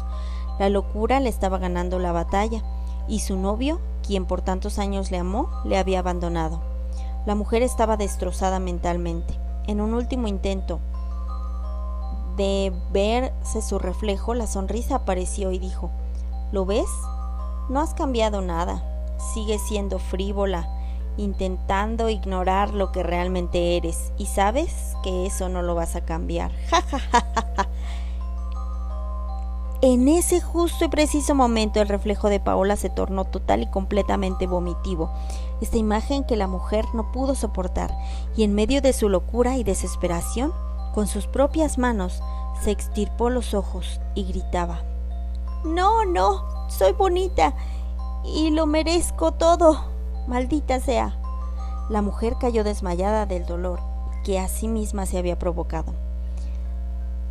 La locura le estaba ganando la batalla, y su novio, quien por tantos años le amó, le había abandonado. La mujer estaba destrozada mentalmente. En un último intento de verse su reflejo, la sonrisa apareció y dijo ¿Lo ves? No has cambiado nada. Sigues siendo frívola, intentando ignorar lo que realmente eres y sabes que eso no lo vas a cambiar. en ese justo y preciso momento el reflejo de Paola se tornó total y completamente vomitivo, esta imagen que la mujer no pudo soportar y en medio de su locura y desesperación, con sus propias manos, Se extirpó los ojos y gritaba. No, no, soy bonita y lo merezco todo. Maldita sea. La mujer cayó desmayada del dolor que a sí misma se había provocado.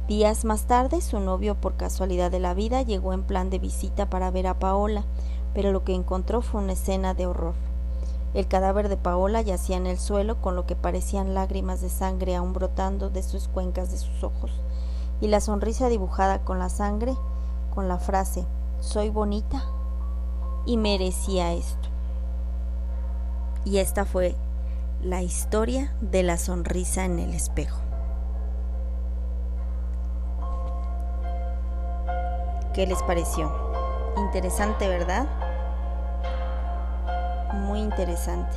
Días más tarde, su novio, por casualidad de la vida, llegó en plan de visita para ver a Paola, pero lo que encontró fue una escena de horror. El cadáver de Paola yacía en el suelo con lo que parecían lágrimas de sangre aún brotando de sus cuencas de sus ojos, y la sonrisa dibujada con la sangre, con la frase Soy bonita y merecía esto. Y esta fue la historia de la sonrisa en el espejo. ¿Qué les pareció? Interesante, ¿verdad? Muy interesante.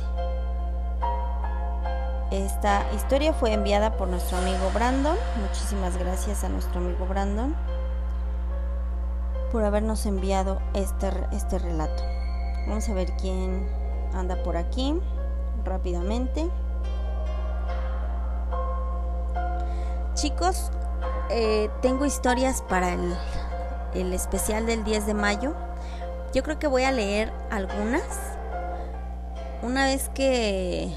Esta historia fue enviada por nuestro amigo Brandon. Muchísimas gracias a nuestro amigo Brandon por habernos enviado este, este relato. Vamos a ver quién anda por aquí rápidamente. Chicos, eh, tengo historias para el, el especial del 10 de mayo. Yo creo que voy a leer algunas. Una vez que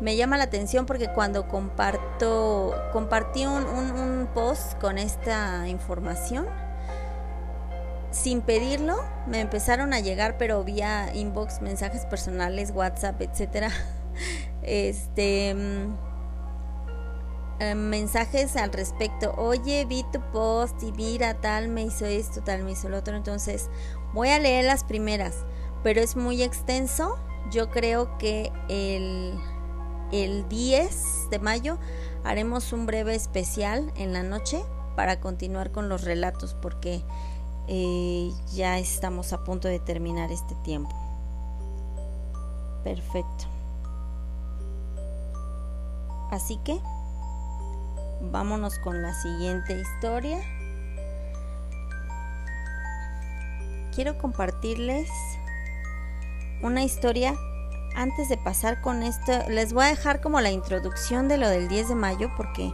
me llama la atención porque cuando comparto, compartí un, un post con esta información, sin pedirlo, me empezaron a llegar, pero vía inbox, mensajes personales, WhatsApp, etcétera. Este mm, eh, mensajes al respecto. Oye, vi tu post y mira, tal me hizo esto, tal me hizo lo otro. Entonces, voy a leer las primeras, pero es muy extenso. Yo creo que el, el 10 de mayo haremos un breve especial en la noche para continuar con los relatos, porque eh, ya estamos a punto de terminar este tiempo. Perfecto. Así que vámonos con la siguiente historia. Quiero compartirles una historia. Antes de pasar con esto, les voy a dejar como la introducción de lo del 10 de mayo porque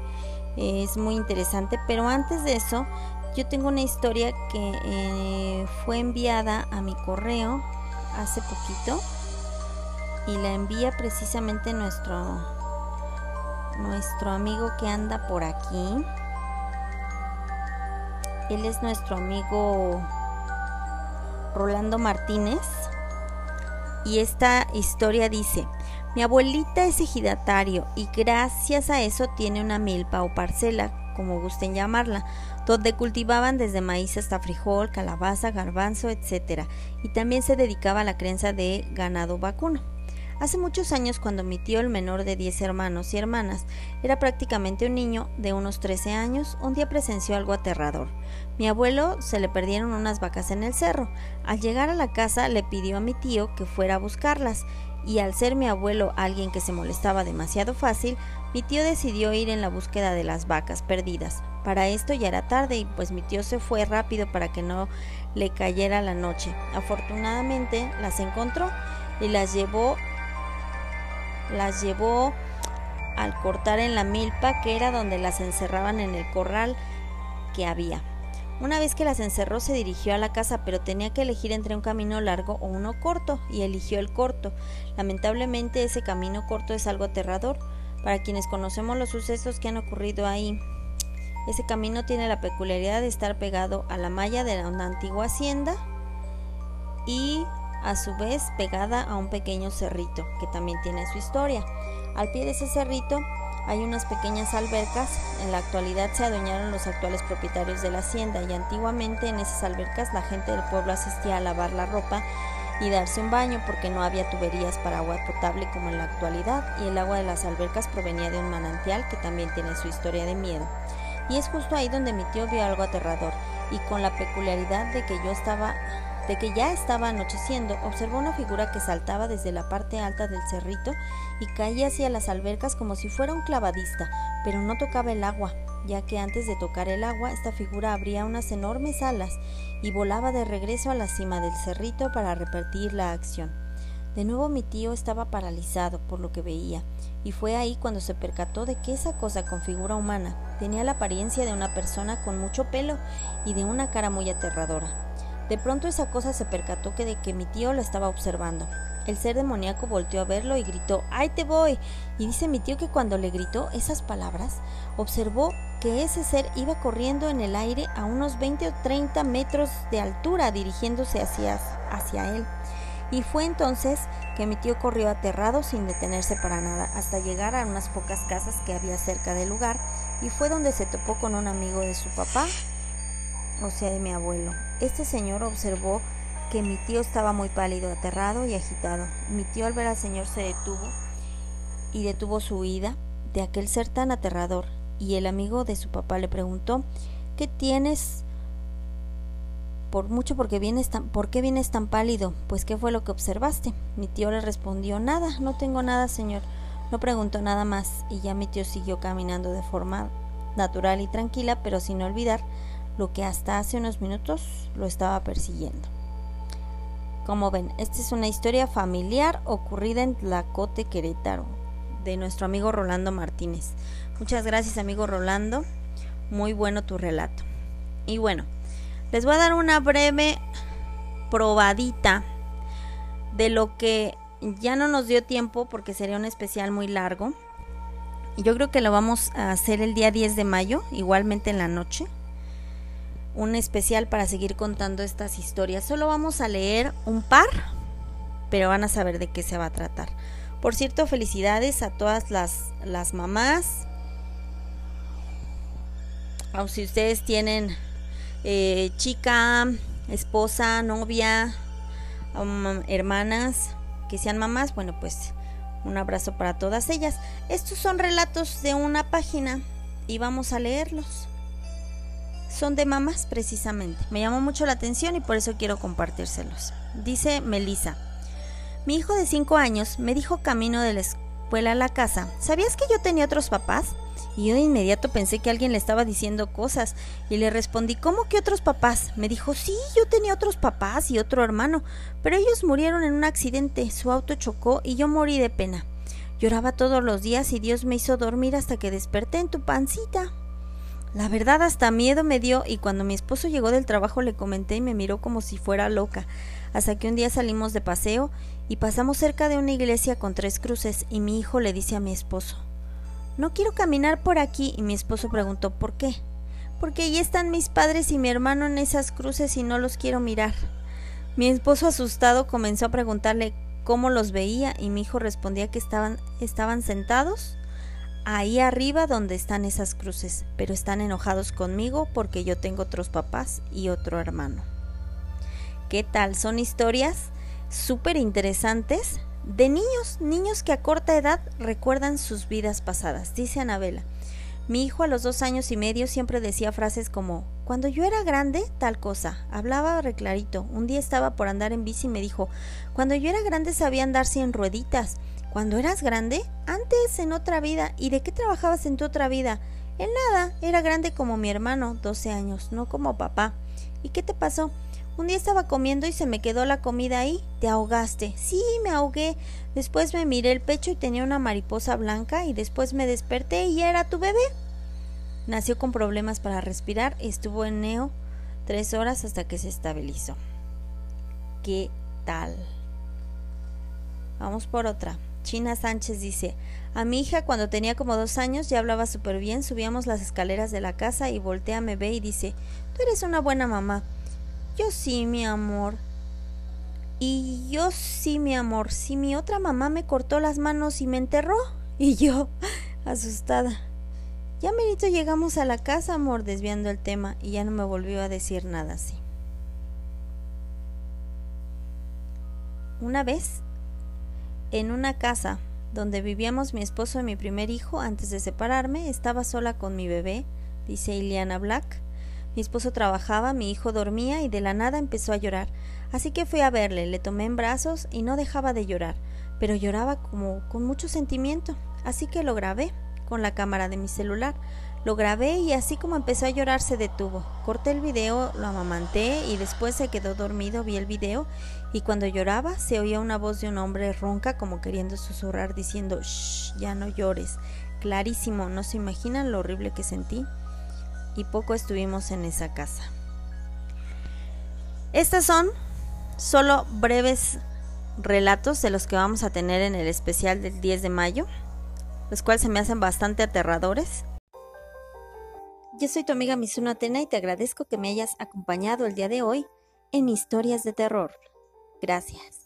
es muy interesante. Pero antes de eso, yo tengo una historia que eh, fue enviada a mi correo hace poquito y la envía precisamente nuestro nuestro amigo que anda por aquí. Él es nuestro amigo Rolando Martínez y esta historia dice, mi abuelita es ejidatario y gracias a eso tiene una milpa o parcela como gusten llamarla, donde cultivaban desde maíz hasta frijol, calabaza, garbanzo, etc. Y también se dedicaba a la crianza de ganado vacuno. Hace muchos años, cuando mi tío, el menor de 10 hermanos y hermanas, era prácticamente un niño de unos 13 años, un día presenció algo aterrador. Mi abuelo se le perdieron unas vacas en el cerro. Al llegar a la casa le pidió a mi tío que fuera a buscarlas, y al ser mi abuelo alguien que se molestaba demasiado fácil, mi tío decidió ir en la búsqueda de las vacas perdidas. Para esto ya era tarde y pues mi tío se fue rápido para que no le cayera la noche. Afortunadamente las encontró y las llevó las llevó al cortar en la milpa que era donde las encerraban en el corral que había. Una vez que las encerró se dirigió a la casa, pero tenía que elegir entre un camino largo o uno corto, y eligió el corto. Lamentablemente ese camino corto es algo aterrador para quienes conocemos los sucesos que han ocurrido ahí. Ese camino tiene la peculiaridad de estar pegado a la malla de una antigua hacienda y a su vez pegada a un pequeño cerrito que también tiene su historia. Al pie de ese cerrito hay unas pequeñas albercas, en la actualidad se adueñaron los actuales propietarios de la hacienda y antiguamente en esas albercas la gente del pueblo asistía a lavar la ropa y darse un baño porque no había tuberías para agua potable como en la actualidad y el agua de las albercas provenía de un manantial que también tiene su historia de miedo. Y es justo ahí donde mi tío vio algo aterrador y con la peculiaridad de que yo estaba de que ya estaba anocheciendo, observó una figura que saltaba desde la parte alta del cerrito y caía hacia las albercas como si fuera un clavadista, pero no tocaba el agua, ya que antes de tocar el agua esta figura abría unas enormes alas y volaba de regreso a la cima del cerrito para repetir la acción. De nuevo mi tío estaba paralizado por lo que veía, y fue ahí cuando se percató de que esa cosa con figura humana tenía la apariencia de una persona con mucho pelo y de una cara muy aterradora. De pronto esa cosa se percató que de que mi tío la estaba observando. El ser demoníaco volteó a verlo y gritó ¡Ahí te voy! Y dice mi tío que cuando le gritó esas palabras, observó que ese ser iba corriendo en el aire a unos 20 o 30 metros de altura dirigiéndose hacia, hacia él. Y fue entonces que mi tío corrió aterrado sin detenerse para nada hasta llegar a unas pocas casas que había cerca del lugar y fue donde se topó con un amigo de su papá o sea, de mi abuelo. Este señor observó que mi tío estaba muy pálido, aterrado y agitado. Mi tío al ver al señor se detuvo y detuvo su huida de aquel ser tan aterrador. Y el amigo de su papá le preguntó, ¿qué tienes? Por mucho porque vienes tan, ¿por qué vienes tan pálido? Pues qué fue lo que observaste. Mi tío le respondió, nada, no tengo nada, señor. No preguntó nada más y ya mi tío siguió caminando de forma natural y tranquila, pero sin olvidar lo que hasta hace unos minutos lo estaba persiguiendo. Como ven, esta es una historia familiar ocurrida en Tlacote, Querétaro, de nuestro amigo Rolando Martínez. Muchas gracias, amigo Rolando. Muy bueno tu relato. Y bueno, les voy a dar una breve probadita de lo que ya no nos dio tiempo porque sería un especial muy largo. Yo creo que lo vamos a hacer el día 10 de mayo, igualmente en la noche un especial para seguir contando estas historias. Solo vamos a leer un par, pero van a saber de qué se va a tratar. Por cierto, felicidades a todas las, las mamás. O si ustedes tienen eh, chica, esposa, novia, um, hermanas que sean mamás, bueno, pues un abrazo para todas ellas. Estos son relatos de una página y vamos a leerlos son de mamás precisamente. Me llamó mucho la atención y por eso quiero compartírselos. Dice Melissa, mi hijo de 5 años me dijo camino de la escuela a la casa, ¿sabías que yo tenía otros papás? Y yo de inmediato pensé que alguien le estaba diciendo cosas y le respondí, ¿cómo que otros papás? Me dijo, sí, yo tenía otros papás y otro hermano, pero ellos murieron en un accidente, su auto chocó y yo morí de pena. Lloraba todos los días y Dios me hizo dormir hasta que desperté en tu pancita. La verdad hasta miedo me dio y cuando mi esposo llegó del trabajo le comenté y me miró como si fuera loca, hasta que un día salimos de paseo y pasamos cerca de una iglesia con tres cruces y mi hijo le dice a mi esposo No quiero caminar por aquí y mi esposo preguntó ¿por qué? Porque allí están mis padres y mi hermano en esas cruces y no los quiero mirar. Mi esposo asustado comenzó a preguntarle cómo los veía y mi hijo respondía que estaban, estaban sentados ahí arriba donde están esas cruces, pero están enojados conmigo porque yo tengo otros papás y otro hermano. ¿Qué tal? Son historias súper interesantes de niños, niños que a corta edad recuerdan sus vidas pasadas, dice Anabela. Mi hijo a los dos años y medio siempre decía frases como cuando yo era grande, tal cosa. Hablaba reclarito. Un día estaba por andar en bici y me dijo cuando yo era grande sabía andar sin rueditas. Cuando eras grande, antes en otra vida. ¿Y de qué trabajabas en tu otra vida? En nada, era grande como mi hermano, 12 años, no como papá. ¿Y qué te pasó? Un día estaba comiendo y se me quedó la comida ahí. Te ahogaste. Sí, me ahogué. Después me miré el pecho y tenía una mariposa blanca y después me desperté y era tu bebé. Nació con problemas para respirar, estuvo en neo tres horas hasta que se estabilizó. ¿Qué tal? Vamos por otra. China Sánchez dice, a mi hija cuando tenía como dos años ya hablaba súper bien, subíamos las escaleras de la casa y voltea, me ve y dice, tú eres una buena mamá. Yo sí, mi amor. Y yo sí, mi amor. Si mi otra mamá me cortó las manos y me enterró. Y yo, asustada. Ya merito llegamos a la casa, amor, desviando el tema, y ya no me volvió a decir nada así. Una vez en una casa donde vivíamos mi esposo y mi primer hijo antes de separarme, estaba sola con mi bebé, dice Iliana Black. Mi esposo trabajaba, mi hijo dormía y de la nada empezó a llorar. Así que fui a verle, le tomé en brazos y no dejaba de llorar, pero lloraba como con mucho sentimiento. Así que lo grabé con la cámara de mi celular. Lo grabé y así como empezó a llorar se detuvo. Corté el video, lo amamanté y después se quedó dormido, vi el video y cuando lloraba se oía una voz de un hombre ronca como queriendo susurrar diciendo, shh, ya no llores. Clarísimo, no se imaginan lo horrible que sentí. Y poco estuvimos en esa casa. Estas son solo breves relatos de los que vamos a tener en el especial del 10 de mayo, los cuales se me hacen bastante aterradores. Yo soy tu amiga Misuno Atena y te agradezco que me hayas acompañado el día de hoy en Historias de Terror. Gracias.